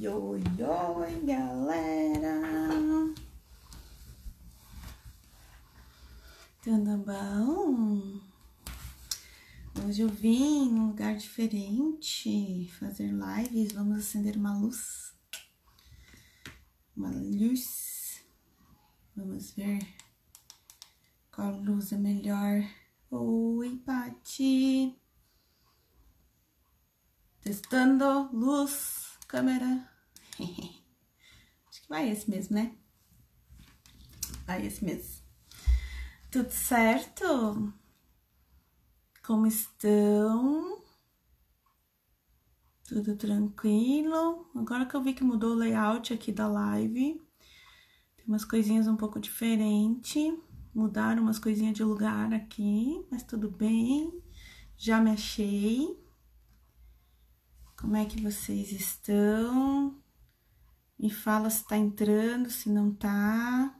Oi, oi, oi, galera! Tudo bom? Hoje eu vim em um lugar diferente fazer lives. Vamos acender uma luz. Uma luz. Vamos ver qual luz é melhor. Oi, Pati! Testando luz, câmera. Acho que vai esse mesmo, né? Vai esse mesmo. Tudo certo? Como estão? Tudo tranquilo? Agora que eu vi que mudou o layout aqui da live, tem umas coisinhas um pouco diferentes. Mudaram umas coisinhas de lugar aqui, mas tudo bem. Já me achei. Como é que vocês estão? Me fala se tá entrando, se não tá.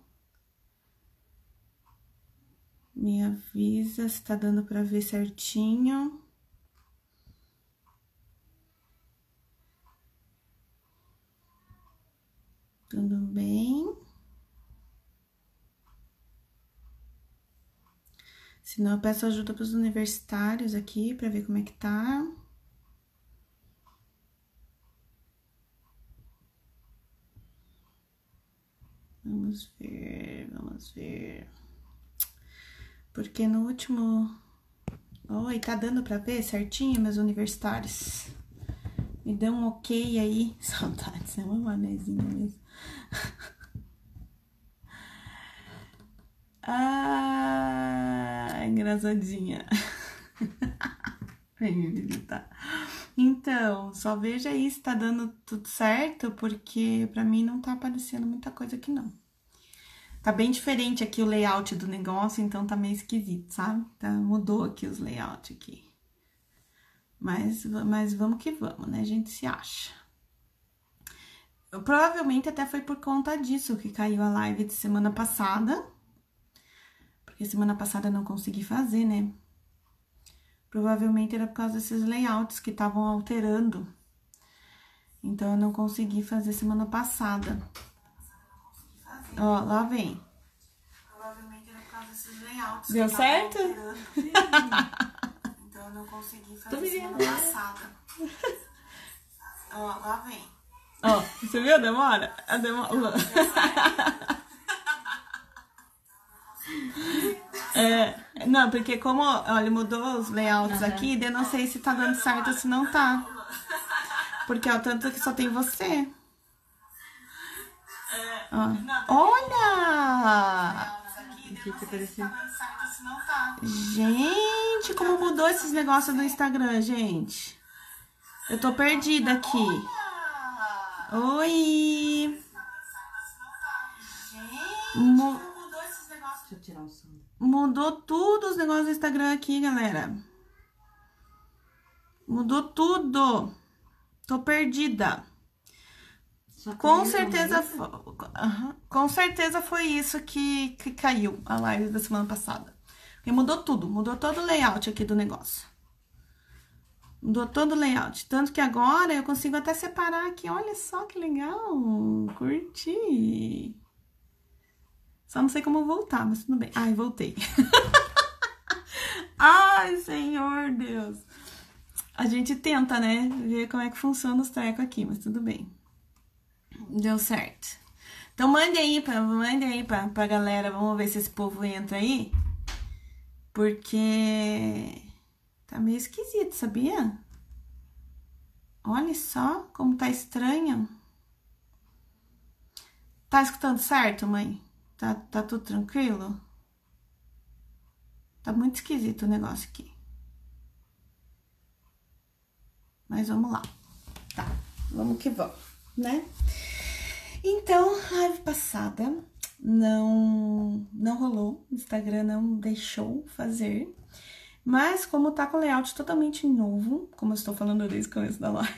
Me avisa se tá dando para ver certinho. Tudo bem? Se não, eu peço ajuda para os universitários aqui para ver como é que tá. Vamos ver, vamos ver. Porque no último. Oi, tá dando pra ver certinho, meus universitários? Me dão um ok aí. Saudades, é uma manezinha mesmo. ah, engraçadinha. Vem me visitar. Então, só veja aí se tá dando tudo certo, porque pra mim não tá aparecendo muita coisa aqui não. Tá bem diferente aqui o layout do negócio, então tá meio esquisito, sabe? Tá, mudou aqui os layouts aqui. Mas, mas vamos que vamos, né? A gente se acha. Provavelmente até foi por conta disso que caiu a live de semana passada. Porque semana passada eu não consegui fazer, né? Provavelmente era por causa desses layouts que estavam alterando. Então, eu não consegui fazer semana passada. Ó, lá vem. Provavelmente era por causa desses layouts. Deu certo? então, eu não consegui fazer semana passada. Ó, lá vem. Ó, você viu a demora? A demora. É, não, porque como, olha, mudou os layouts uhum. aqui, eu não sei se tá dando certo ou se não tá. Porque, ó, tanto que só tem você. Ó. Olha! Gente, como mudou esses negócios do Instagram, gente. Eu tô perdida aqui. Oi! Som. Mudou tudo os negócios do Instagram aqui, galera. Mudou tudo. Tô perdida. Com certeza, foi, uhum, com certeza foi isso que, que caiu a live da semana passada. Porque mudou tudo, mudou todo o layout aqui do negócio. Mudou todo o layout. Tanto que agora eu consigo até separar aqui. Olha só que legal. Curti. Só não sei como voltar, mas tudo bem. Ai, voltei. Ai, Senhor Deus. A gente tenta, né? Ver como é que funciona os trecos aqui, mas tudo bem. Deu certo. Então mande aí, pra, mande aí pra, pra galera. Vamos ver se esse povo entra aí. Porque tá meio esquisito, sabia? Olha só como tá estranho. Tá escutando certo, mãe? Tá, tá tudo tranquilo? Tá muito esquisito o negócio aqui. Mas vamos lá. Tá, vamos que vamos, né? Então, live passada não não rolou, o Instagram não deixou fazer. Mas como tá com layout totalmente novo, como eu estou falando desde o começo da live,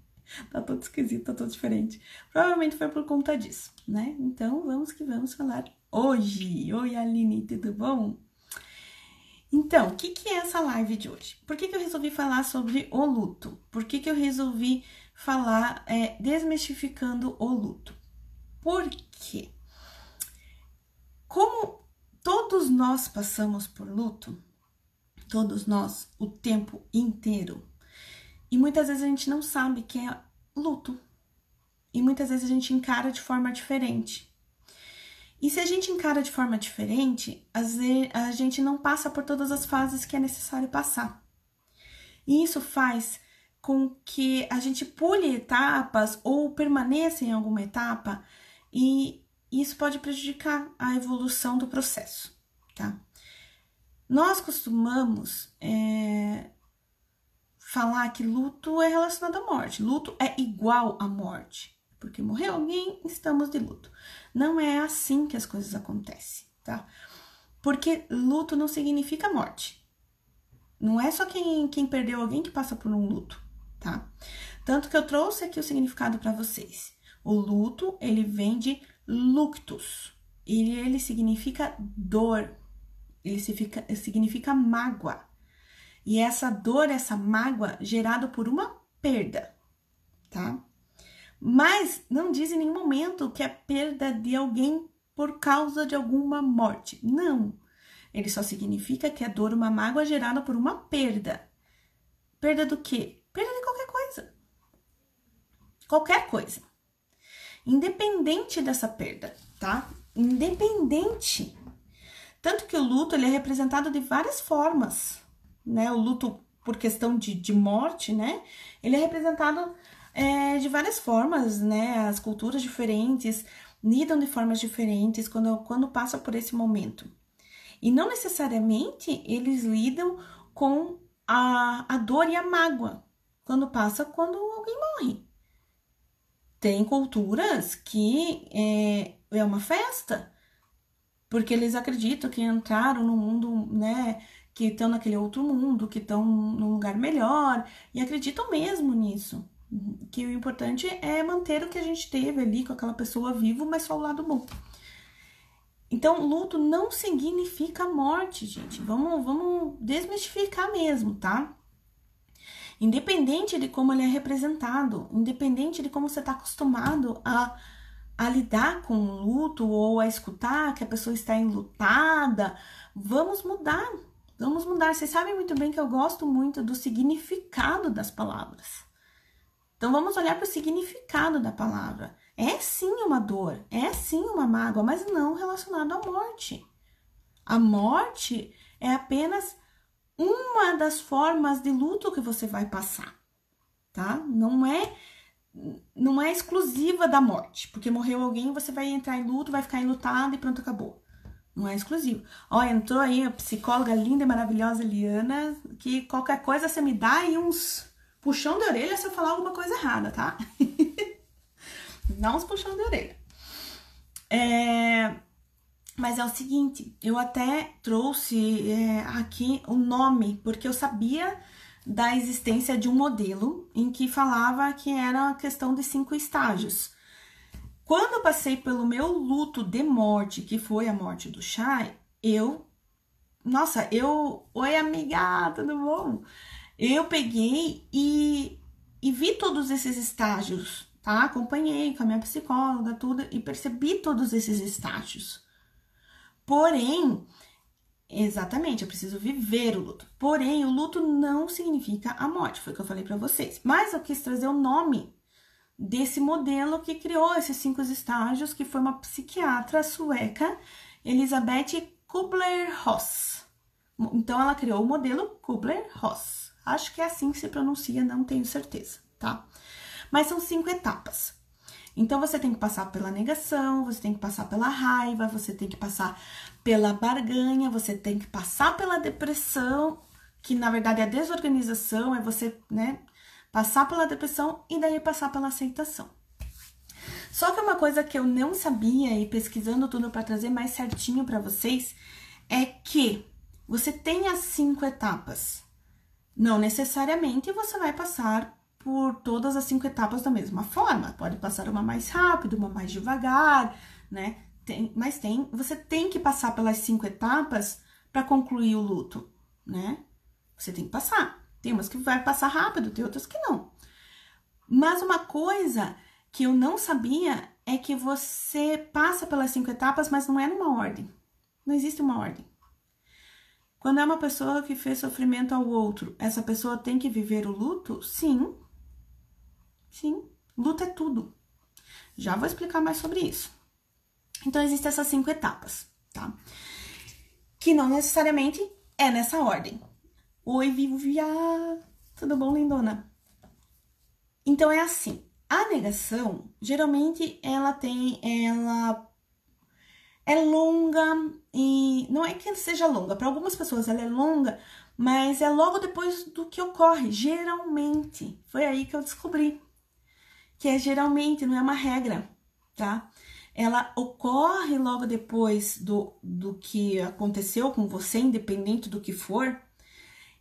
tá todo esquisito, tá todo diferente. Provavelmente foi por conta disso, né? Então, vamos que vamos falar hoje. Oi, Aline, tudo bom? Então, o que, que é essa live de hoje? Por que, que eu resolvi falar sobre o luto? Por que, que eu resolvi falar é, desmistificando o luto. Por quê? Como todos nós passamos por luto, todos nós, o tempo inteiro, e muitas vezes a gente não sabe que é luto. E muitas vezes a gente encara de forma diferente. E se a gente encara de forma diferente, a gente não passa por todas as fases que é necessário passar. E isso faz com que a gente pule etapas ou permaneça em alguma etapa e isso pode prejudicar a evolução do processo, tá? Nós costumamos é, falar que luto é relacionado à morte, luto é igual à morte, porque morreu alguém, estamos de luto. Não é assim que as coisas acontecem, tá? Porque luto não significa morte. Não é só quem, quem perdeu alguém que passa por um luto tá? Tanto que eu trouxe aqui o significado para vocês. O luto, ele vem de luctus. Ele, ele significa dor. Ele significa, significa mágoa. E essa dor, essa mágoa, gerado por uma perda, tá? Mas não diz em nenhum momento que é perda de alguém por causa de alguma morte. Não. Ele só significa que é dor, uma mágoa gerada por uma perda. Perda do quê? Perda de qualquer coisa. Qualquer coisa. Independente dessa perda, tá? Independente. Tanto que o luto ele é representado de várias formas, né? O luto por questão de, de morte, né? Ele é representado é, de várias formas, né? As culturas diferentes lidam de formas diferentes quando, quando passa por esse momento. E não necessariamente eles lidam com a, a dor e a mágoa, quando passa quando alguém morre. Tem culturas que é, é uma festa, porque eles acreditam que entraram no mundo, né? Que estão naquele outro mundo, que estão num lugar melhor, e acreditam mesmo nisso. Que o importante é manter o que a gente teve ali com aquela pessoa viva, mas só o lado bom. Então, luto não significa morte, gente. Vamos, vamos desmistificar mesmo, tá? Independente de como ele é representado, independente de como você está acostumado a, a lidar com o luto ou a escutar que a pessoa está enlutada, vamos mudar. Vamos mudar. Vocês sabem muito bem que eu gosto muito do significado das palavras. Então vamos olhar para o significado da palavra. É sim uma dor, é sim uma mágoa, mas não relacionado à morte. A morte é apenas uma das formas de luto que você vai passar, tá? Não é não é exclusiva da morte, porque morreu alguém, você vai entrar em luto, vai ficar enlutado e pronto, acabou. Não é exclusivo. Ó, entrou aí a psicóloga linda e maravilhosa Liana, que qualquer coisa você me dá aí uns puxão de orelha se eu falar alguma coisa errada, tá? dá uns puxão de orelha. É, mas é o seguinte, eu até trouxe é, aqui o nome, porque eu sabia da existência de um modelo em que falava que era a questão de cinco estágios. Quando eu passei pelo meu luto de morte, que foi a morte do Shai, eu. Nossa, eu. Oi, amiga, tudo bom? Eu peguei e, e vi todos esses estágios, tá? Acompanhei com a minha psicóloga, tudo, e percebi todos esses estágios. Porém, exatamente, eu preciso viver o luto. Porém, o luto não significa a morte, foi o que eu falei para vocês. Mas eu quis trazer o nome desse modelo que criou esses cinco estágios, que foi uma psiquiatra sueca, Elisabeth Kubler-Ross. Então, ela criou o modelo Kubler-Ross. Acho que é assim que se pronuncia, não tenho certeza, tá? Mas são cinco etapas. Então você tem que passar pela negação, você tem que passar pela raiva, você tem que passar pela barganha, você tem que passar pela depressão, que na verdade é a desorganização, é você, né, passar pela depressão e daí passar pela aceitação. Só que uma coisa que eu não sabia e pesquisando tudo para trazer mais certinho para vocês é que você tem as cinco etapas. Não necessariamente você vai passar por todas as cinco etapas da mesma forma. Pode passar uma mais rápido, uma mais devagar, né? Tem, mas tem, você tem que passar pelas cinco etapas para concluir o luto, né? Você tem que passar. Tem umas que vai passar rápido, tem outras que não. Mas uma coisa que eu não sabia é que você passa pelas cinco etapas, mas não é numa ordem. Não existe uma ordem. Quando é uma pessoa que fez sofrimento ao outro, essa pessoa tem que viver o luto? Sim. Sim. Luto é tudo. Já vou explicar mais sobre isso. Então, existem essas cinco etapas, tá? Que não necessariamente é nessa ordem. Oi, Vivia! Tudo bom, lindona? Então, é assim. A negação, geralmente, ela tem, ela é longa e não é que seja longa, para algumas pessoas ela é longa, mas é logo depois do que ocorre, geralmente. Foi aí que eu descobri que é geralmente, não é uma regra, tá? Ela ocorre logo depois do, do que aconteceu com você, independente do que for.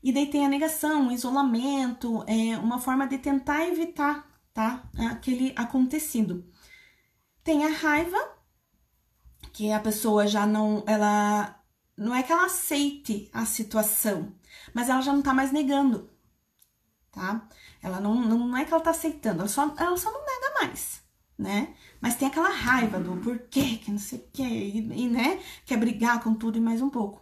E daí tem a negação, o isolamento, é uma forma de tentar evitar, tá? Aquele acontecido. Tem a raiva, que a pessoa já não, ela não é que ela aceite a situação, mas ela já não tá mais negando, tá? Ela não, não é que ela tá aceitando, ela só, ela só não nega mais, né? Mas tem aquela raiva do porquê, que não sei o quê, e, e, né? Quer brigar com tudo e mais um pouco.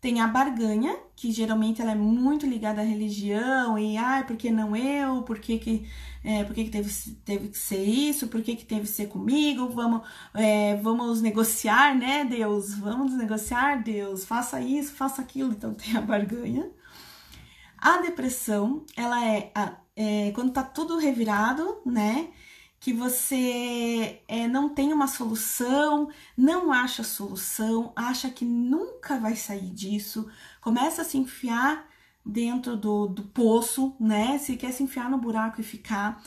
Tem a barganha, que geralmente ela é muito ligada à religião, e ai, por que não eu? Por que, que, é, por que, que teve, teve que ser isso? Por que, que teve que ser comigo? Vamos, é, vamos negociar, né, Deus? Vamos negociar, Deus, faça isso, faça aquilo. Então tem a barganha. A depressão, ela é, é quando tá tudo revirado, né? Que você é, não tem uma solução, não acha solução, acha que nunca vai sair disso, começa a se enfiar dentro do, do poço, né? Se quer se enfiar no buraco e ficar.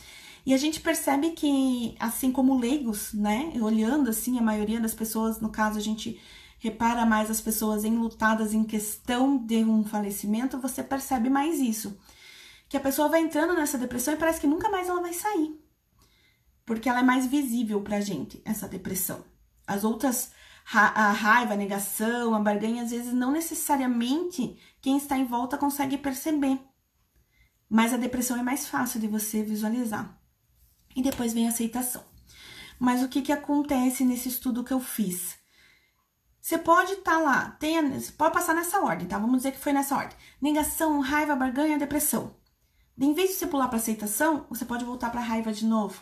E a gente percebe que, assim como leigos, né? Olhando assim, a maioria das pessoas, no caso, a gente repara mais as pessoas enlutadas em questão de um falecimento, você percebe mais isso. Que a pessoa vai entrando nessa depressão e parece que nunca mais ela vai sair. Porque ela é mais visível pra gente, essa depressão. As outras, a raiva, a negação, a barganha, às vezes não necessariamente quem está em volta consegue perceber. Mas a depressão é mais fácil de você visualizar. E depois vem a aceitação. Mas o que, que acontece nesse estudo que eu fiz? Você pode estar tá lá, tem, você pode passar nessa ordem, tá? Vamos dizer que foi nessa ordem. Negação, raiva, barganha, depressão. Em vez de você pular para aceitação, você pode voltar para raiva de novo.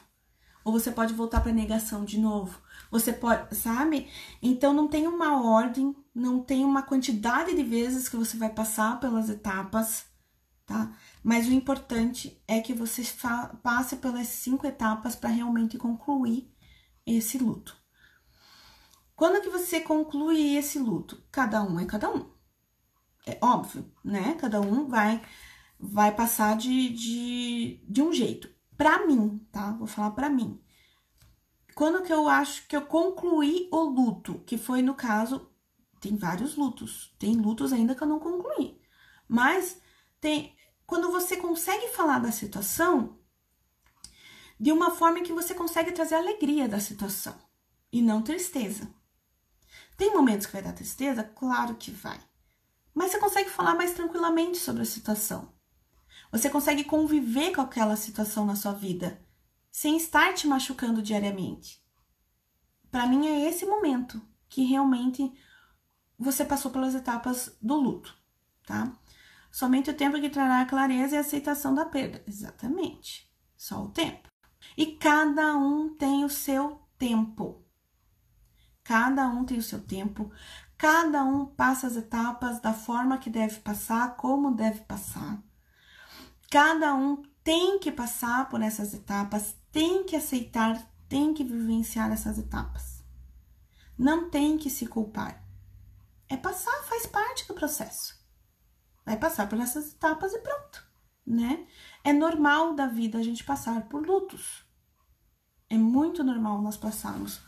Ou você pode voltar para negação de novo. Você pode, sabe? Então não tem uma ordem, não tem uma quantidade de vezes que você vai passar pelas etapas, tá? Mas o importante é que você passe pelas cinco etapas para realmente concluir esse luto. Quando que você conclui esse luto? Cada um é cada um. É óbvio, né? Cada um vai vai passar de, de, de um jeito. Pra mim, tá? Vou falar pra mim. Quando que eu acho que eu concluí o luto, que foi no caso, tem vários lutos. Tem lutos ainda que eu não concluí. Mas tem quando você consegue falar da situação de uma forma que você consegue trazer alegria da situação e não tristeza. Tem momentos que vai dar tristeza? Claro que vai. Mas você consegue falar mais tranquilamente sobre a situação. Você consegue conviver com aquela situação na sua vida sem estar te machucando diariamente. Para mim é esse momento que realmente você passou pelas etapas do luto, tá? Somente o tempo que trará a clareza e a aceitação da perda. Exatamente. Só o tempo. E cada um tem o seu tempo. Cada um tem o seu tempo, cada um passa as etapas da forma que deve passar, como deve passar. Cada um tem que passar por essas etapas, tem que aceitar, tem que vivenciar essas etapas. Não tem que se culpar. É passar, faz parte do processo. Vai passar por essas etapas e pronto, né? É normal da vida a gente passar por lutos. É muito normal nós passarmos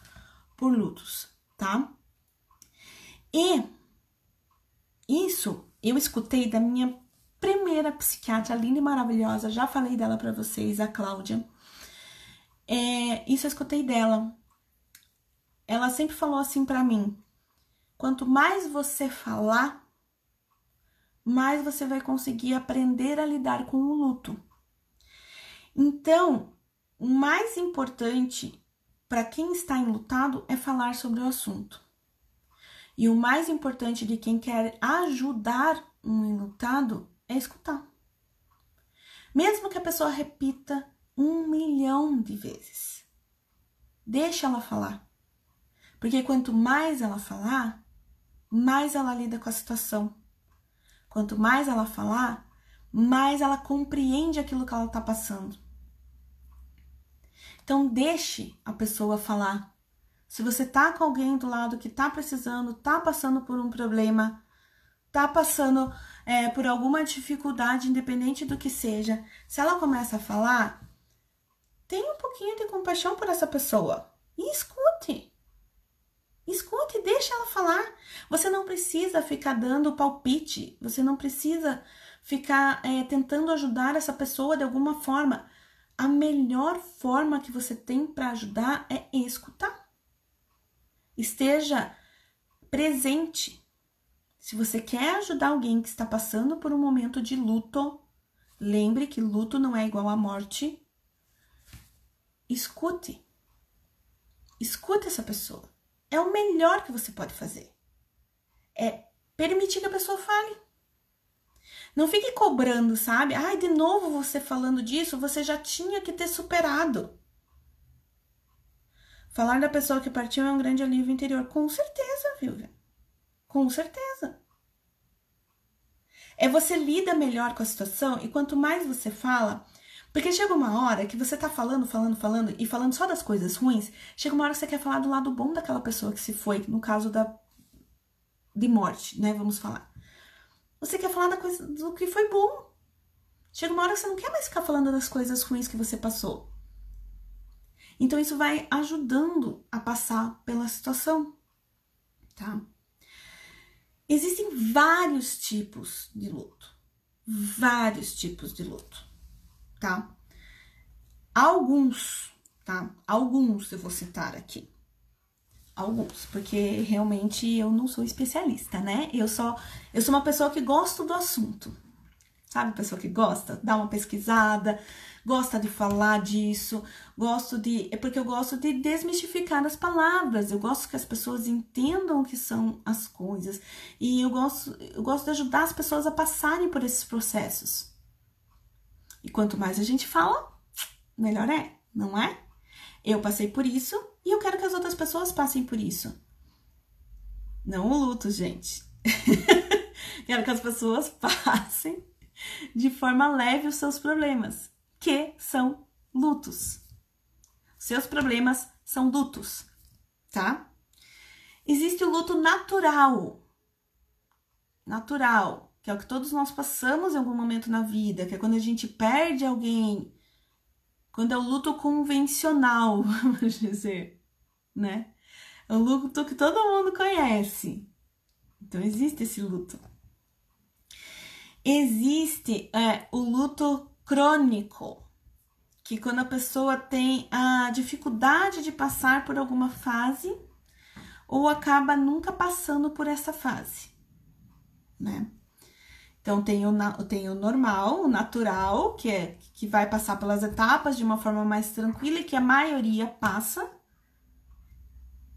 por lutos tá? E isso eu escutei da minha primeira psiquiatra linda e maravilhosa, já falei dela para vocês, a Cláudia. É, isso eu escutei dela. Ela sempre falou assim para mim: quanto mais você falar, mais você vai conseguir aprender a lidar com o luto. Então, o mais importante para quem está enlutado é falar sobre o assunto. E o mais importante de quem quer ajudar um enlutado é escutar. Mesmo que a pessoa repita um milhão de vezes, deixa ela falar. Porque quanto mais ela falar, mais ela lida com a situação. Quanto mais ela falar, mais ela compreende aquilo que ela está passando. Então, deixe a pessoa falar. Se você tá com alguém do lado que tá precisando, tá passando por um problema, tá passando é, por alguma dificuldade, independente do que seja, se ela começa a falar, tenha um pouquinho de compaixão por essa pessoa e escute. Escute, deixa ela falar. Você não precisa ficar dando palpite, você não precisa ficar é, tentando ajudar essa pessoa de alguma forma. A melhor forma que você tem para ajudar é escutar. Esteja presente. Se você quer ajudar alguém que está passando por um momento de luto, lembre que luto não é igual à morte. Escute. Escute essa pessoa. É o melhor que você pode fazer. É permitir que a pessoa fale. Não fique cobrando, sabe? Ai, de novo você falando disso, você já tinha que ter superado. Falar da pessoa que partiu é um grande alívio interior. Com certeza, Vivian. Com certeza. É você lida melhor com a situação e quanto mais você fala, porque chega uma hora que você tá falando, falando, falando e falando só das coisas ruins, chega uma hora que você quer falar do lado bom daquela pessoa que se foi, no caso da de morte, né? Vamos falar. Você quer falar da coisa do que foi bom. Chega uma hora que você não quer mais ficar falando das coisas ruins que você passou. Então isso vai ajudando a passar pela situação, tá? Existem vários tipos de luto. Vários tipos de luto tá? Alguns, tá? Alguns eu vou citar aqui. Alguns, porque realmente eu não sou especialista, né? Eu só eu sou uma pessoa que gosta do assunto. Sabe, pessoa que gosta, dá uma pesquisada, gosta de falar disso, gosto de. É porque eu gosto de desmistificar as palavras, eu gosto que as pessoas entendam o que são as coisas, e eu gosto, eu gosto de ajudar as pessoas a passarem por esses processos. E quanto mais a gente fala, melhor é, não é? Eu passei por isso e eu quero que as outras pessoas passem por isso. Não o luto, gente. quero que as pessoas passem de forma leve os seus problemas, que são lutos. Seus problemas são lutos, tá? Existe o luto natural. Natural que é o que todos nós passamos em algum momento na vida, que é quando a gente perde alguém, quando é o luto convencional, vamos dizer, né? É o luto que todo mundo conhece. Então existe esse luto. Existe é, o luto crônico, que quando a pessoa tem a dificuldade de passar por alguma fase ou acaba nunca passando por essa fase, né? Então tem o, tem o normal, o natural, que é que vai passar pelas etapas de uma forma mais tranquila e que a maioria passa.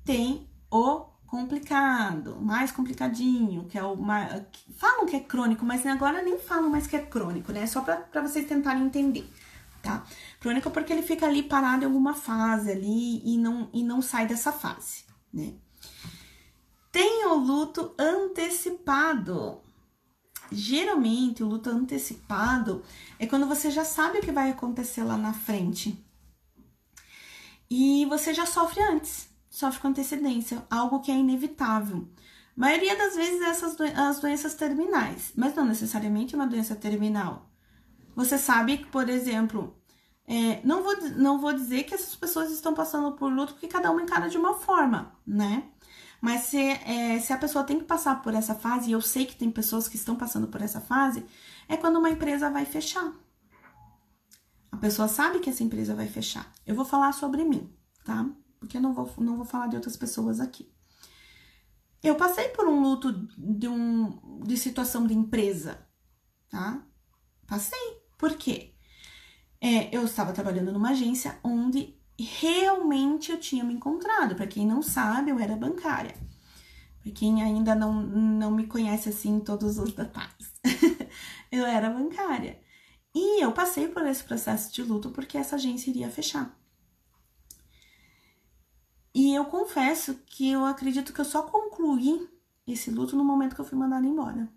Tem o complicado, mais complicadinho, que é o mais, falam que é crônico, mas agora nem falam mais que é crônico, né? Só para vocês tentarem entender, tá? Crônico porque ele fica ali parado em alguma fase ali e não e não sai dessa fase, né? Tem o luto antecipado. Geralmente, o luto antecipado é quando você já sabe o que vai acontecer lá na frente. E você já sofre antes, sofre com antecedência, algo que é inevitável. A maioria das vezes essas as doenças terminais, mas não necessariamente uma doença terminal. Você sabe que, por exemplo, é, não, vou, não vou dizer que essas pessoas estão passando por luto porque cada uma encara de uma forma, né? Mas se, é, se a pessoa tem que passar por essa fase, e eu sei que tem pessoas que estão passando por essa fase, é quando uma empresa vai fechar. A pessoa sabe que essa empresa vai fechar. Eu vou falar sobre mim, tá? Porque eu não vou, não vou falar de outras pessoas aqui. Eu passei por um luto de, um, de situação de empresa, tá? Passei. Por quê? É, eu estava trabalhando numa agência onde realmente eu tinha me encontrado. Para quem não sabe, eu era bancária. Para quem ainda não, não me conhece assim todos os detalhes, eu era bancária. E eu passei por esse processo de luto porque essa agência iria fechar. E eu confesso que eu acredito que eu só concluí esse luto no momento que eu fui mandada embora.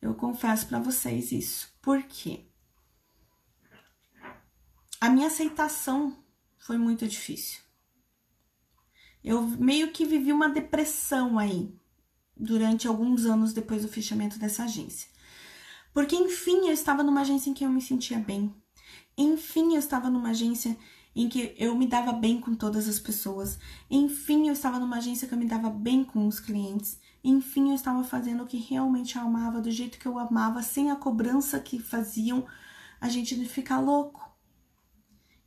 Eu confesso para vocês isso. Por quê? A minha aceitação foi muito difícil. Eu meio que vivi uma depressão aí durante alguns anos depois do fechamento dessa agência. Porque enfim eu estava numa agência em que eu me sentia bem. Enfim eu estava numa agência em que eu me dava bem com todas as pessoas. Enfim, eu estava numa agência que eu me dava bem com os clientes. Enfim, eu estava fazendo o que realmente eu amava, do jeito que eu amava, sem a cobrança que faziam a gente ficar louco.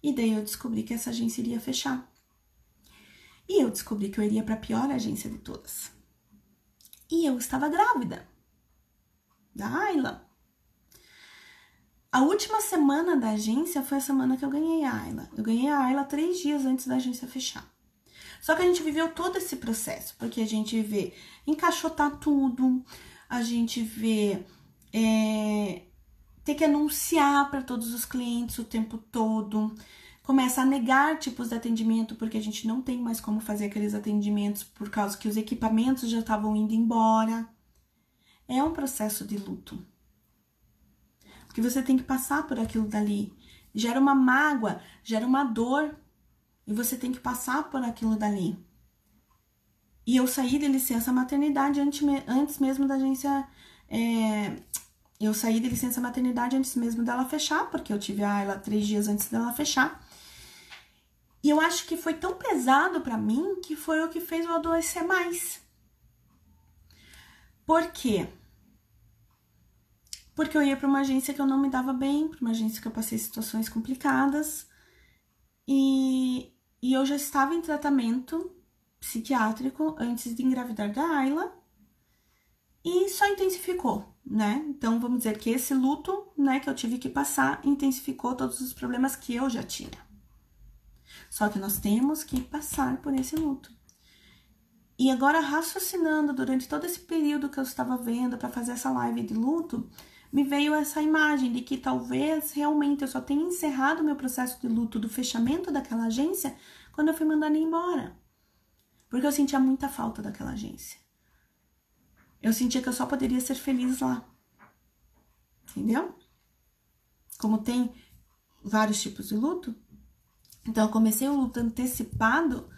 E daí eu descobri que essa agência iria fechar. E eu descobri que eu iria para a pior agência de todas. E eu estava grávida da Ayla. A última semana da agência foi a semana que eu ganhei a Ayla. Eu ganhei a Ayla três dias antes da agência fechar. Só que a gente viveu todo esse processo, porque a gente vê encaixotar tudo, a gente vê é, ter que anunciar para todos os clientes o tempo todo, começa a negar tipos de atendimento, porque a gente não tem mais como fazer aqueles atendimentos por causa que os equipamentos já estavam indo embora. É um processo de luto. Porque você tem que passar por aquilo dali. Gera uma mágoa, gera uma dor. E você tem que passar por aquilo dali. E eu saí de licença maternidade antes, mesmo da agência. É, eu saí de licença maternidade antes mesmo dela fechar, porque eu tive a ela três dias antes dela fechar. E eu acho que foi tão pesado para mim que foi o que fez eu adoecer mais. Por quê? porque eu ia para uma agência que eu não me dava bem, para uma agência que eu passei situações complicadas e, e eu já estava em tratamento psiquiátrico antes de engravidar da Ayla e só intensificou, né? Então vamos dizer que esse luto, né, que eu tive que passar intensificou todos os problemas que eu já tinha. Só que nós temos que passar por esse luto. E agora, raciocinando durante todo esse período que eu estava vendo para fazer essa live de luto, me veio essa imagem de que talvez realmente eu só tenha encerrado meu processo de luto do fechamento daquela agência quando eu fui mandada embora. Porque eu sentia muita falta daquela agência. Eu sentia que eu só poderia ser feliz lá. Entendeu? Como tem vários tipos de luto, então eu comecei o luto antecipado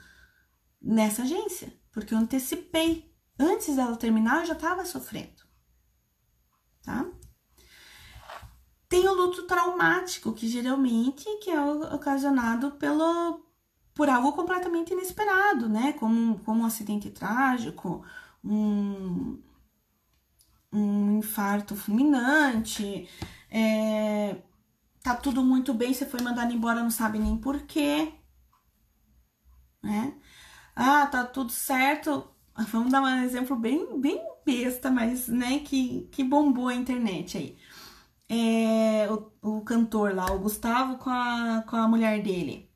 nessa agência, porque eu antecipei. Antes dela terminar, eu já estava sofrendo. Tá? Tem o luto traumático, que geralmente que é ocasionado pelo, por algo completamente inesperado, né? Como, como um acidente trágico, um, um infarto fulminante, é, tá tudo muito bem, você foi mandado embora, não sabe nem porquê, né? Ah, tá tudo certo. Vamos dar um exemplo bem, bem besta, mas, né, que, que bombou a internet aí é, o, o cantor lá, o Gustavo, com a, com a mulher dele.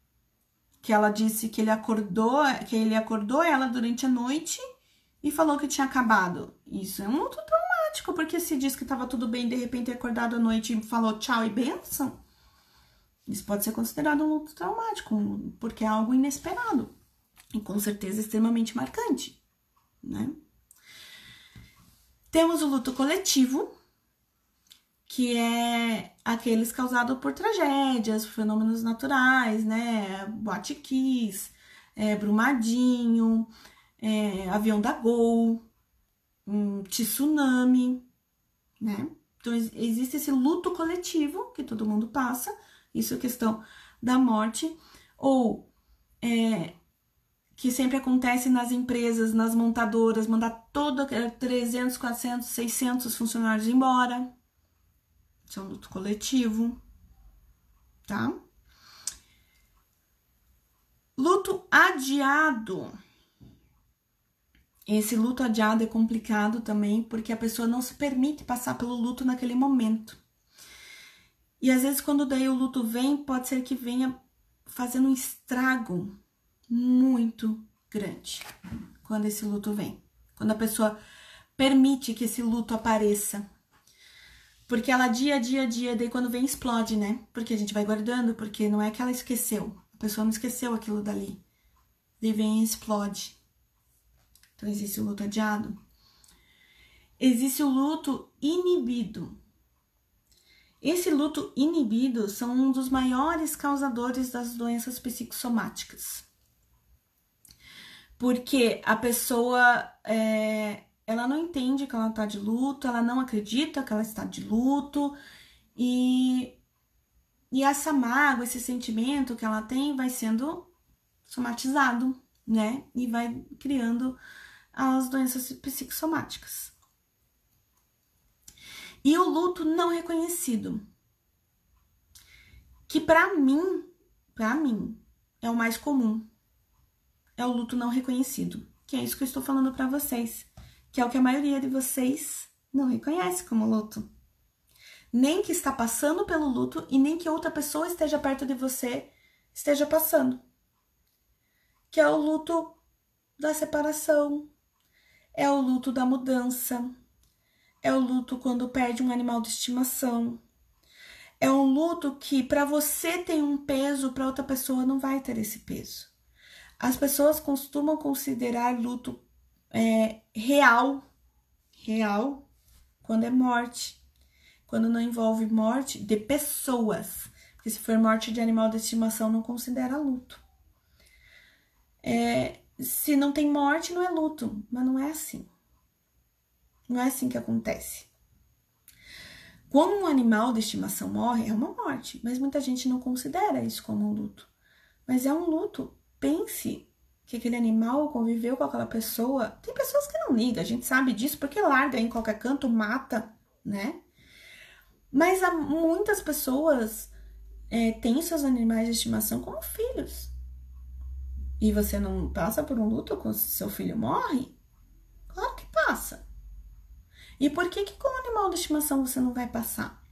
Que ela disse que ele acordou, que ele acordou ela durante a noite e falou que tinha acabado. Isso é muito porque se diz que estava tudo bem, de repente acordado à noite e falou tchau e benção. Isso pode ser considerado um luto traumático, porque é algo inesperado e com certeza extremamente marcante, né? Temos o luto coletivo, que é aqueles causados por tragédias, fenômenos naturais, né? Boate Kiss, é, Brumadinho, é, avião da Gol, um tsunami, né? Então, existe esse luto coletivo que todo mundo passa, isso é questão da morte, ou é, que sempre acontece nas empresas, nas montadoras, mandar todo 300, 400, 600 funcionários embora, isso é um luto coletivo, tá? Luto adiado. Esse luto adiado é complicado também porque a pessoa não se permite passar pelo luto naquele momento. E às vezes, quando daí o luto vem, pode ser que venha fazendo um estrago muito grande quando esse luto vem. Quando a pessoa permite que esse luto apareça. Porque ela dia a dia dia, daí quando vem explode, né? Porque a gente vai guardando, porque não é que ela esqueceu. A pessoa não esqueceu aquilo dali. Daí vem e explode. Então existe o luto adiado. Existe o luto inibido. Esse luto inibido são um dos maiores causadores das doenças psicossomáticas. Porque a pessoa é, ela não entende que ela está de luto, ela não acredita que ela está de luto, e, e essa mágoa, esse sentimento que ela tem vai sendo somatizado, né? E vai criando as doenças psicossomáticas. E o luto não reconhecido, que para mim, para mim, é o mais comum. É o luto não reconhecido, que é isso que eu estou falando para vocês, que é o que a maioria de vocês não reconhece como luto. Nem que está passando pelo luto e nem que outra pessoa esteja perto de você esteja passando. Que é o luto da separação, é o luto da mudança, é o luto quando perde um animal de estimação. É um luto que para você tem um peso, para outra pessoa não vai ter esse peso. As pessoas costumam considerar luto é, real, real, quando é morte, quando não envolve morte de pessoas. Porque se for morte de animal de estimação, não considera luto. É, se não tem morte, não é luto, mas não é assim. Não é assim que acontece. Quando um animal de estimação morre, é uma morte, mas muita gente não considera isso como um luto. Mas é um luto. Pense que aquele animal conviveu com aquela pessoa. Tem pessoas que não ligam, a gente sabe disso, porque larga em qualquer canto, mata, né? Mas há muitas pessoas é, têm seus animais de estimação como filhos. E você não passa por um luto quando seu filho morre? Claro que passa. E por que que com o animal de estimação você não vai passar?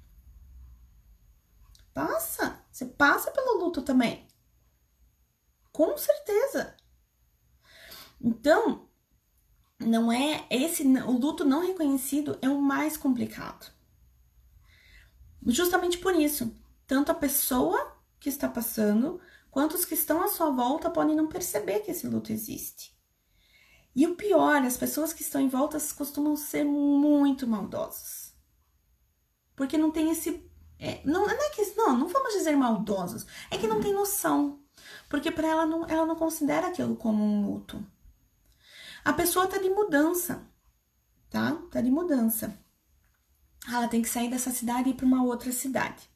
Passa. Você passa pelo luto também. Com certeza. Então, não é esse o luto não reconhecido é o mais complicado. Justamente por isso, tanto a pessoa que está passando quanto os que estão à sua volta podem não perceber que esse luto existe. E o pior, as pessoas que estão em volta costumam ser muito maldosas. Porque não tem esse. É, não, não é que. Não, não vamos dizer maldosos. É que não tem noção. Porque para ela não, ela não considera aquilo como um luto. A pessoa tá de mudança, tá? Tá de mudança. Ela tem que sair dessa cidade e ir para uma outra cidade.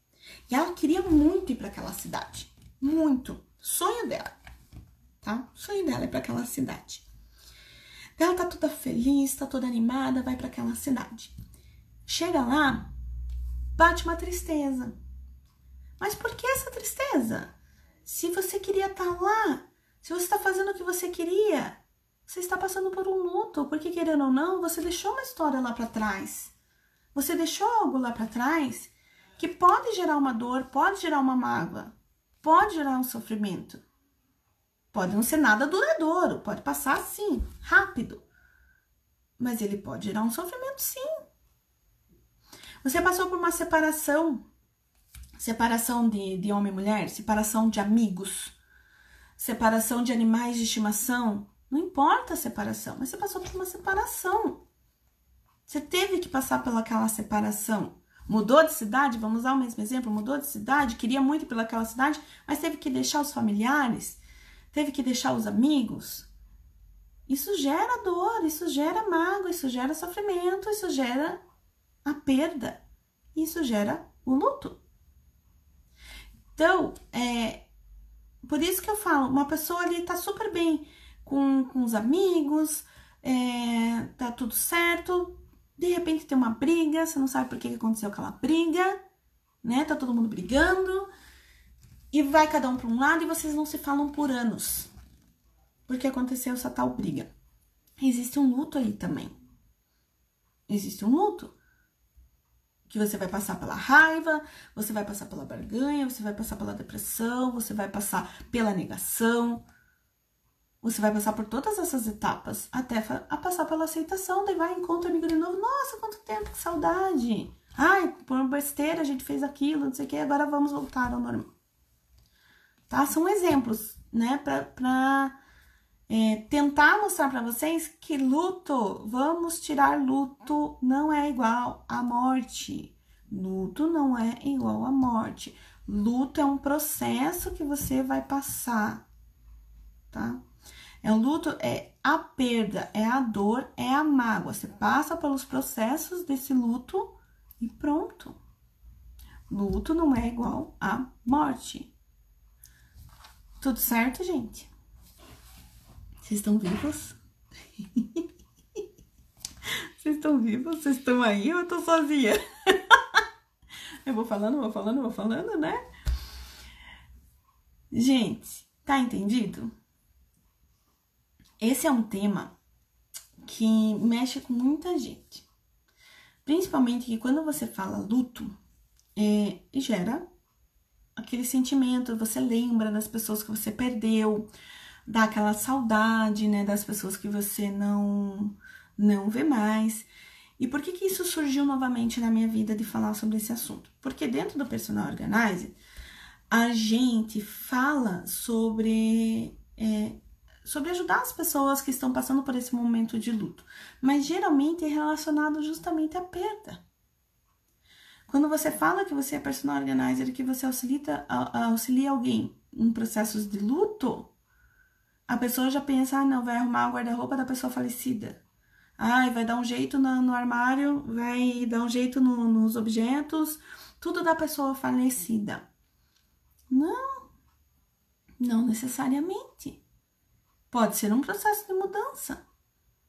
E ela queria muito ir para aquela cidade. Muito. Sonho dela, tá? sonho dela é para aquela cidade. Ela tá toda feliz, tá toda animada, vai para aquela cidade. Chega lá, bate uma tristeza. Mas por que essa tristeza? Se você queria estar tá lá, se você está fazendo o que você queria, você está passando por um luto, porque querendo ou não, você deixou uma história lá para trás. Você deixou algo lá para trás que pode gerar uma dor, pode gerar uma mágoa, pode gerar um sofrimento. Pode não ser nada duradouro, pode passar assim, rápido. Mas ele pode gerar um sofrimento sim. Você passou por uma separação, separação de, de homem e mulher, separação de amigos, separação de animais de estimação, não importa a separação, mas você passou por uma separação. Você teve que passar pelaquela separação. Mudou de cidade, vamos usar o mesmo exemplo, mudou de cidade, queria muito pelaquela cidade, mas teve que deixar os familiares, teve que deixar os amigos. Isso gera dor, isso gera mágoa, isso gera sofrimento, isso gera a perda, isso gera o luto. Então, é por isso que eu falo, uma pessoa ali tá super bem com, com os amigos, é, tá tudo certo. De repente tem uma briga, você não sabe por que aconteceu aquela briga, né? Tá todo mundo brigando e vai cada um para um lado e vocês não se falam por anos. Porque aconteceu essa tal briga. Existe um luto aí também. Existe um luto. que você vai passar pela raiva, você vai passar pela barganha, você vai passar pela depressão, você vai passar pela negação. Você vai passar por todas essas etapas até a passar pela aceitação, daí vai encontra amigo de novo. Nossa, quanto tempo, que saudade! Ai, por besteira a gente fez aquilo, não sei o que, agora vamos voltar ao normal. Tá? São exemplos, né, pra, pra é, tentar mostrar para vocês que luto, vamos tirar luto, não é igual à morte. Luto não é igual à morte. Luto é um processo que você vai passar, tá? É o luto, é a perda, é a dor, é a mágoa. Você passa pelos processos desse luto e pronto. Luto não é igual a morte. Tudo certo, gente? Vocês estão vivos? Vocês estão vivos? Vocês estão aí ou eu tô sozinha? eu vou falando, vou falando, vou falando, né? Gente, tá entendido? Esse é um tema que mexe com muita gente. Principalmente que quando você fala luto, é, gera aquele sentimento, você lembra das pessoas que você perdeu, dá aquela saudade, né, das pessoas que você não não vê mais. E por que que isso surgiu novamente na minha vida de falar sobre esse assunto? Porque dentro do personal organizer a gente fala sobre é, sobre ajudar as pessoas que estão passando por esse momento de luto, mas geralmente é relacionado justamente à perda. Quando você fala que você é personal organizer, que você auxilia, auxilia alguém em processos de luto, a pessoa já pensa, ah, não, vai arrumar o guarda-roupa da pessoa falecida. Ah, vai dar um jeito no, no armário, vai dar um jeito no, nos objetos, tudo da pessoa falecida. Não, não necessariamente. Pode ser um processo de mudança.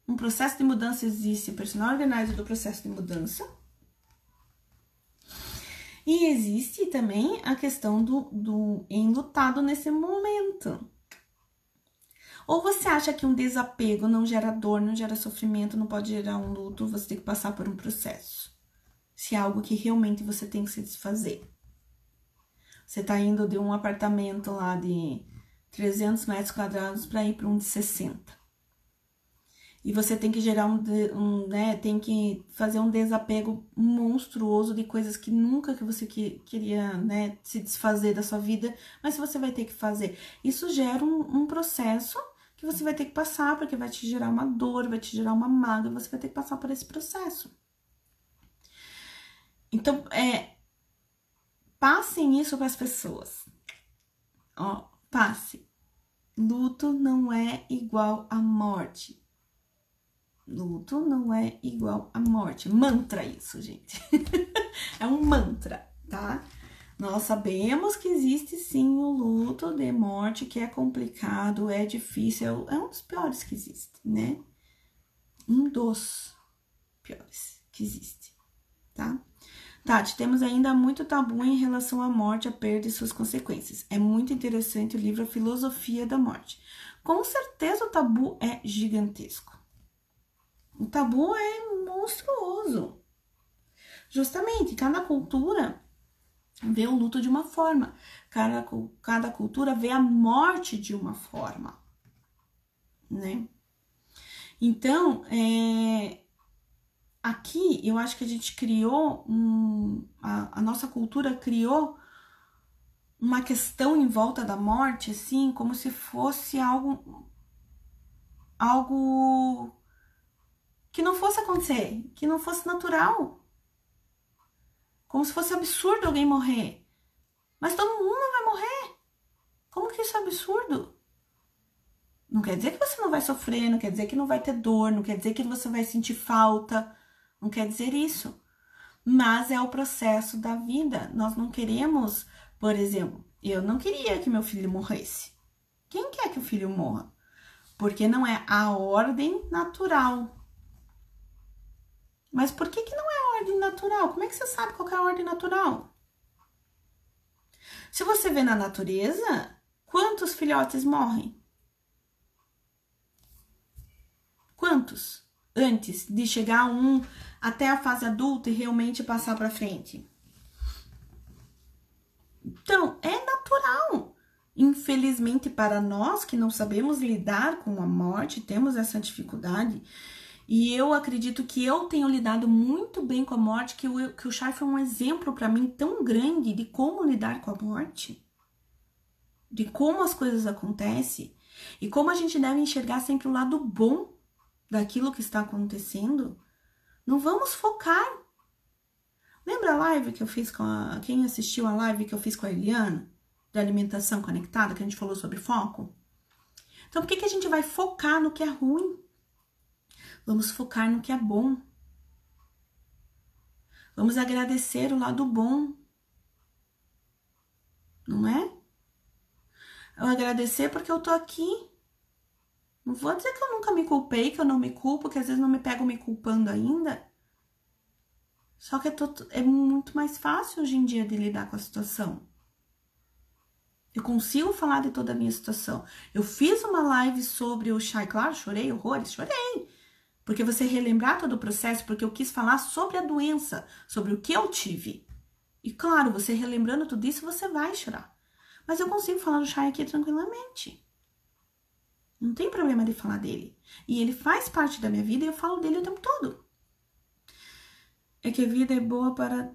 Um processo de mudança existe, personal organizer do processo de mudança. E existe também a questão do, do enlutado nesse momento. Ou você acha que um desapego não gera dor, não gera sofrimento, não pode gerar um luto, você tem que passar por um processo. Se é algo que realmente você tem que se desfazer. Você tá indo de um apartamento lá de 300 metros quadrados para ir para um de 60. E você tem que gerar um, um, né, tem que fazer um desapego monstruoso de coisas que nunca que você que, queria, né, se desfazer da sua vida, mas você vai ter que fazer. Isso gera um, um processo que você vai ter que passar, porque vai te gerar uma dor, vai te gerar uma mágoa, você vai ter que passar por esse processo. Então, é, passem isso para as pessoas. Ó, passe. Luto não é igual à morte. Luto não é igual à morte. Mantra isso, gente. é um mantra, tá? Nós sabemos que existe sim o luto de morte, que é complicado, é difícil, é um dos piores que existe, né? Um dos piores que existe, tá? Tati, temos ainda muito tabu em relação à morte, a perda e suas consequências. É muito interessante o livro A Filosofia da Morte. Com certeza o tabu é gigantesco. O tabu é monstruoso. Justamente, cada cultura vê o luto de uma forma, cada, cada cultura vê a morte de uma forma, né? Então, é, aqui eu acho que a gente criou, um, a, a nossa cultura criou uma questão em volta da morte, assim, como se fosse algo, algo que não fosse acontecer, que não fosse natural. Como se fosse absurdo alguém morrer. Mas todo mundo vai morrer. Como que isso é absurdo? Não quer dizer que você não vai sofrer, não quer dizer que não vai ter dor, não quer dizer que você vai sentir falta, não quer dizer isso. Mas é o processo da vida. Nós não queremos, por exemplo, eu não queria que meu filho morresse. Quem quer que o filho morra? Porque não é a ordem natural. Mas por que, que não é a ordem natural? Como é que você sabe qual é a ordem natural? Se você vê na natureza, quantos filhotes morrem? Quantos? Antes de chegar a um até a fase adulta e realmente passar para frente. Então, é natural. Infelizmente, para nós que não sabemos lidar com a morte, temos essa dificuldade. E eu acredito que eu tenho lidado muito bem com a morte, que o, que o Chai foi um exemplo para mim tão grande de como lidar com a morte, de como as coisas acontecem e como a gente deve enxergar sempre o lado bom daquilo que está acontecendo. Não vamos focar. Lembra a live que eu fiz com a. Quem assistiu a live que eu fiz com a Eliana? Da alimentação conectada, que a gente falou sobre foco? Então, por que, que a gente vai focar no que é ruim? Vamos focar no que é bom. Vamos agradecer o lado bom. Não é? Eu agradecer porque eu tô aqui. Não vou dizer que eu nunca me culpei, que eu não me culpo, que às vezes não me pego me culpando ainda. Só que é, é muito mais fácil hoje em dia de lidar com a situação. Eu consigo falar de toda a minha situação. Eu fiz uma live sobre o chai, claro, chorei horrores, chorei. Porque você relembrar todo o processo, porque eu quis falar sobre a doença, sobre o que eu tive. E claro, você relembrando tudo isso, você vai chorar. Mas eu consigo falar do chai aqui tranquilamente. Não tem problema de falar dele. E ele faz parte da minha vida e eu falo dele o tempo todo. É que a vida é boa para.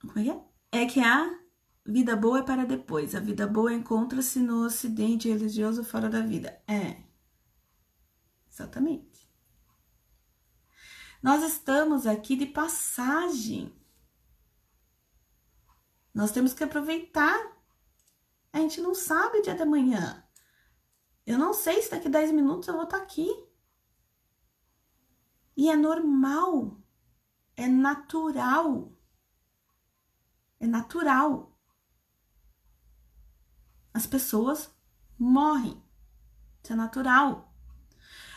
Como é que é? É que a vida boa é para depois. A vida boa encontra-se no ocidente religioso fora da vida. É. Exatamente. Nós estamos aqui de passagem. Nós temos que aproveitar. A gente não sabe o dia da manhã. Eu não sei se daqui 10 minutos eu vou estar aqui. E é normal. É natural. É natural. As pessoas morrem. Isso é natural.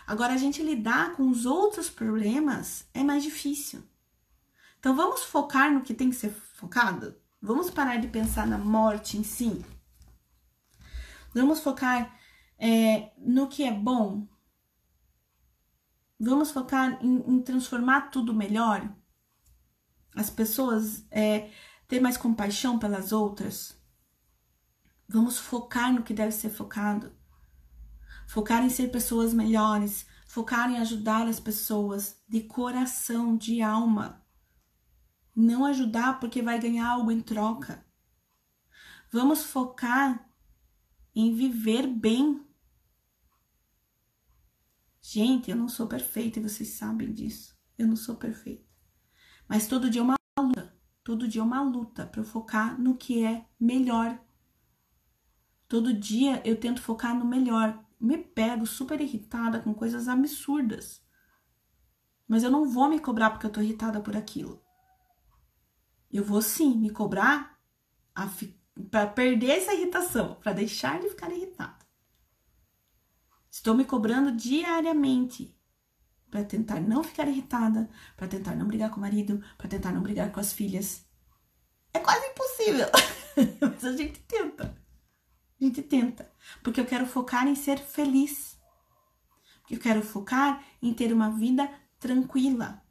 Agora, a gente lidar com os outros problemas é mais difícil. Então, vamos focar no que tem que ser focado? Vamos parar de pensar na morte em si? Vamos focar é, no que é bom? Vamos focar em, em transformar tudo melhor? As pessoas é, ter mais compaixão pelas outras? Vamos focar no que deve ser focado focar em ser pessoas melhores, focar em ajudar as pessoas de coração, de alma. Não ajudar porque vai ganhar algo em troca. Vamos focar em viver bem. Gente, eu não sou perfeita e vocês sabem disso. Eu não sou perfeita. Mas todo dia é uma luta. Todo dia é uma luta para eu focar no que é melhor. Todo dia eu tento focar no melhor me pego super irritada com coisas absurdas. Mas eu não vou me cobrar porque eu tô irritada por aquilo. Eu vou sim me cobrar para perder essa irritação, para deixar de ficar irritada. Estou me cobrando diariamente para tentar não ficar irritada, para tentar não brigar com o marido, para tentar não brigar com as filhas. É quase impossível, mas a gente tenta. A gente tenta, porque eu quero focar em ser feliz. Eu quero focar em ter uma vida tranquila.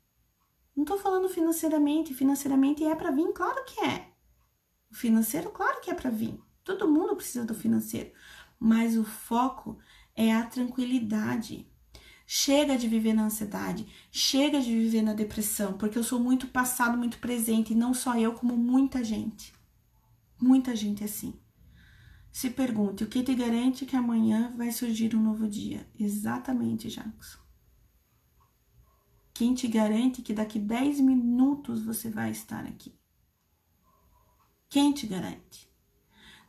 Não tô falando financeiramente, financeiramente é para vir, claro que é. O financeiro, claro que é para vir. Todo mundo precisa do financeiro, mas o foco é a tranquilidade. Chega de viver na ansiedade, chega de viver na depressão, porque eu sou muito passado, muito presente, e não só eu, como muita gente. Muita gente assim. Se pergunte: o que te garante que amanhã vai surgir um novo dia? Exatamente, Jackson. Quem te garante que daqui 10 minutos você vai estar aqui? Quem te garante?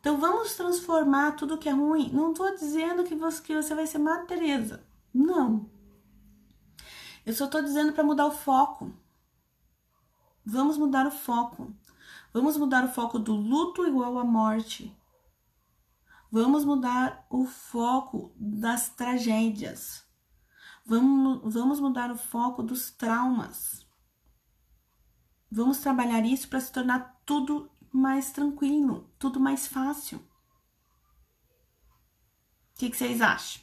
Então vamos transformar tudo que é ruim. Não estou dizendo que você, que você vai ser Madre Teresa. Não. Eu só estou dizendo para mudar o foco. Vamos mudar o foco. Vamos mudar o foco do luto igual à morte Vamos mudar o foco das tragédias. Vamos, vamos mudar o foco dos traumas. Vamos trabalhar isso para se tornar tudo mais tranquilo, tudo mais fácil. O que, que vocês acham?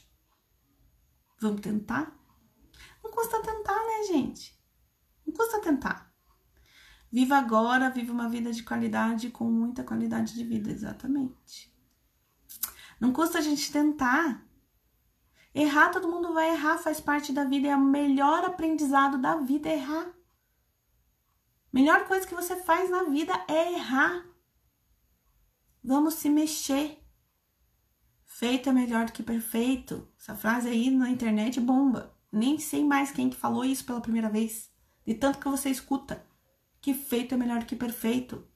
Vamos tentar? Não custa tentar, né, gente? Não custa tentar. Viva agora, viva uma vida de qualidade com muita qualidade de vida, exatamente. Não custa a gente tentar. Errar, todo mundo vai errar, faz parte da vida, é o melhor aprendizado da vida errar. Melhor coisa que você faz na vida é errar. Vamos se mexer. Feito é melhor do que perfeito. Essa frase aí na internet bomba. Nem sei mais quem que falou isso pela primeira vez. De tanto que você escuta. Que feito é melhor do que perfeito.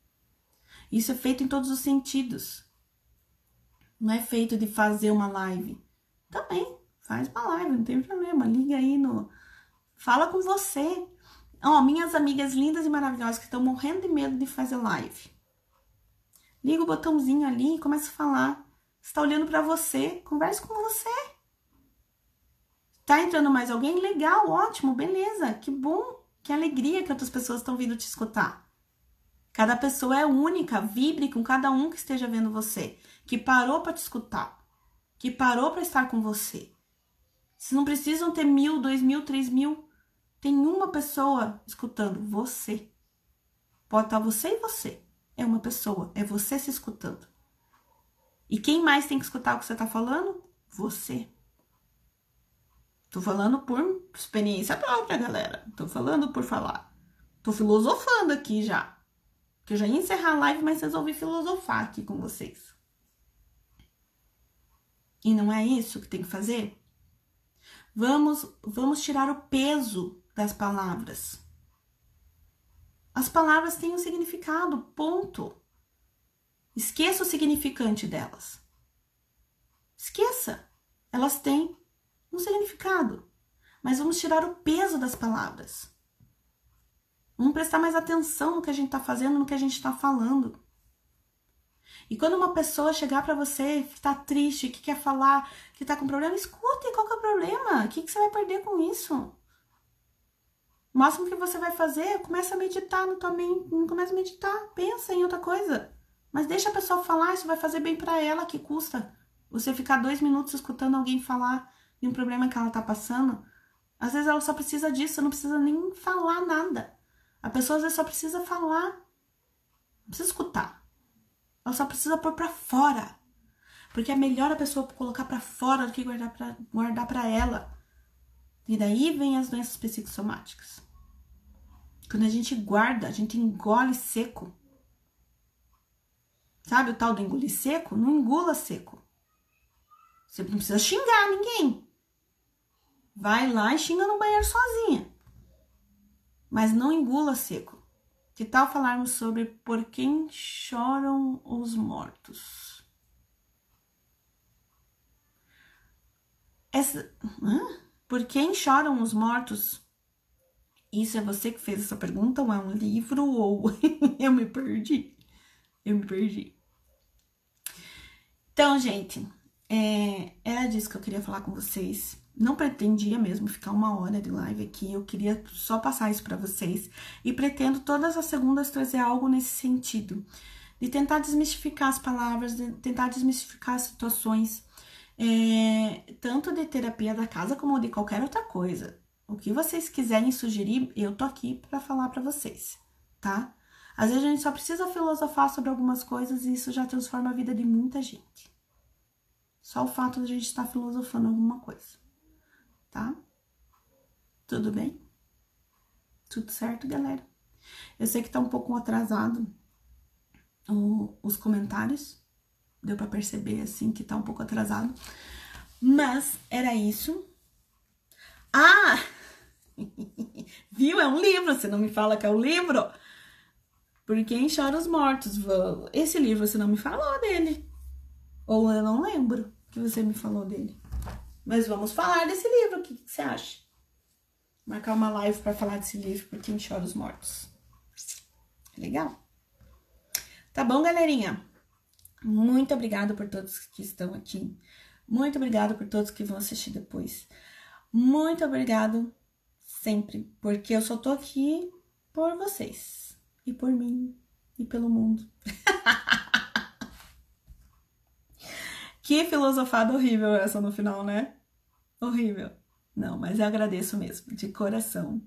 Isso é feito em todos os sentidos. Não é feito de fazer uma live. Também faz uma live, não tem problema. Liga aí no. Fala com você. Ó, oh, minhas amigas lindas e maravilhosas que estão morrendo de medo de fazer live. Liga o botãozinho ali e começa a falar. Está olhando para você, converse com você. Tá entrando mais alguém? Legal, ótimo, beleza, que bom, que alegria que outras pessoas estão vindo te escutar. Cada pessoa é única, vibre com cada um que esteja vendo você, que parou para te escutar, que parou para estar com você. Se não precisam ter mil, dois mil, três mil, tem uma pessoa escutando você. Pode estar você e você. É uma pessoa, é você se escutando. E quem mais tem que escutar o que você está falando? Você. Tô falando por experiência própria, galera. Tô falando por falar. Tô filosofando aqui já. Que eu já ia encerrar a live, mas resolvi filosofar aqui com vocês. E não é isso que tem que fazer? Vamos, vamos tirar o peso das palavras. As palavras têm um significado, ponto. Esqueça o significante delas. Esqueça. Elas têm um significado. Mas vamos tirar o peso das palavras. Vamos prestar mais atenção no que a gente está fazendo, no que a gente está falando. E quando uma pessoa chegar para você que está triste, que quer falar, que está com problema, escute qual que é o problema. O que, que você vai perder com isso? O máximo que você vai fazer é começa a meditar no tua mente, começa a meditar, pensa em outra coisa. Mas deixa a pessoa falar, isso vai fazer bem para ela, que custa. Você ficar dois minutos escutando alguém falar de um problema que ela tá passando. Às vezes ela só precisa disso, não precisa nem falar nada. A pessoa às vezes só precisa falar. Não precisa escutar. Ela só precisa pôr pra fora. Porque é melhor a pessoa colocar para fora do que guardar para guardar pra ela. E daí vem as doenças psicossomáticas. Quando a gente guarda, a gente engole seco. Sabe o tal do engolir seco? Não engula seco. Você não precisa xingar ninguém. Vai lá e xinga no banheiro sozinha. Mas não engula seco. Que tal falarmos sobre por quem choram os mortos? Essa, hã? Por quem choram os mortos? Isso é você que fez essa pergunta ou é um livro ou eu me perdi? Eu me perdi. Então, gente, é, era disso que eu queria falar com vocês. Não pretendia mesmo ficar uma hora de live aqui, eu queria só passar isso para vocês. E pretendo todas as segundas trazer algo nesse sentido. De tentar desmistificar as palavras, de tentar desmistificar as situações, é, tanto de terapia da casa como de qualquer outra coisa. O que vocês quiserem sugerir, eu tô aqui para falar para vocês, tá? Às vezes a gente só precisa filosofar sobre algumas coisas e isso já transforma a vida de muita gente. Só o fato de a gente estar filosofando alguma coisa, tá? Tudo bem? Tudo certo, galera? Eu sei que tá um pouco atrasado o, os comentários. Deu para perceber assim que tá um pouco atrasado. Mas era isso. Ah! Viu? É um livro, você não me fala que é um livro? Por quem chora os mortos. Esse livro você não me falou dele. Ou eu não lembro que você me falou dele. Mas vamos falar desse livro, o que, você acha? Marcar uma live para falar desse livro, Por quem chora os mortos. Legal? Tá bom, galerinha? Muito obrigada por todos que estão aqui. Muito obrigada por todos que vão assistir depois. Muito obrigado sempre, porque eu só tô aqui por vocês e por mim e pelo mundo. que filosofada horrível essa no final, né? Horrível. Não, mas eu agradeço mesmo, de coração.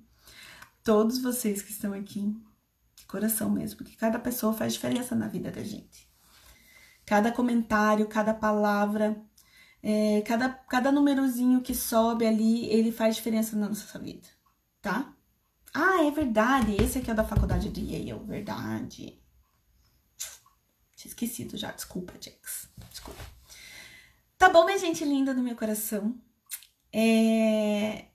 Todos vocês que estão aqui, de coração mesmo, porque cada pessoa faz diferença na vida da gente. Cada comentário, cada palavra, é, cada, cada númerozinho que sobe ali, ele faz diferença na nossa vida, tá? Ah, é verdade, esse aqui é da faculdade de Yale, verdade. Tinha esquecido já, desculpa, Jax, desculpa. Tá bom, minha gente linda do meu coração. É...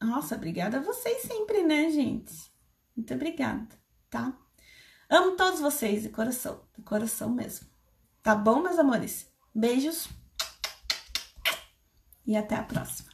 Nossa, obrigada a vocês sempre, né, gente? Muito obrigada, tá? Amo todos vocês de coração, de coração mesmo. Tá bom, meus amores? Beijos e até a próxima.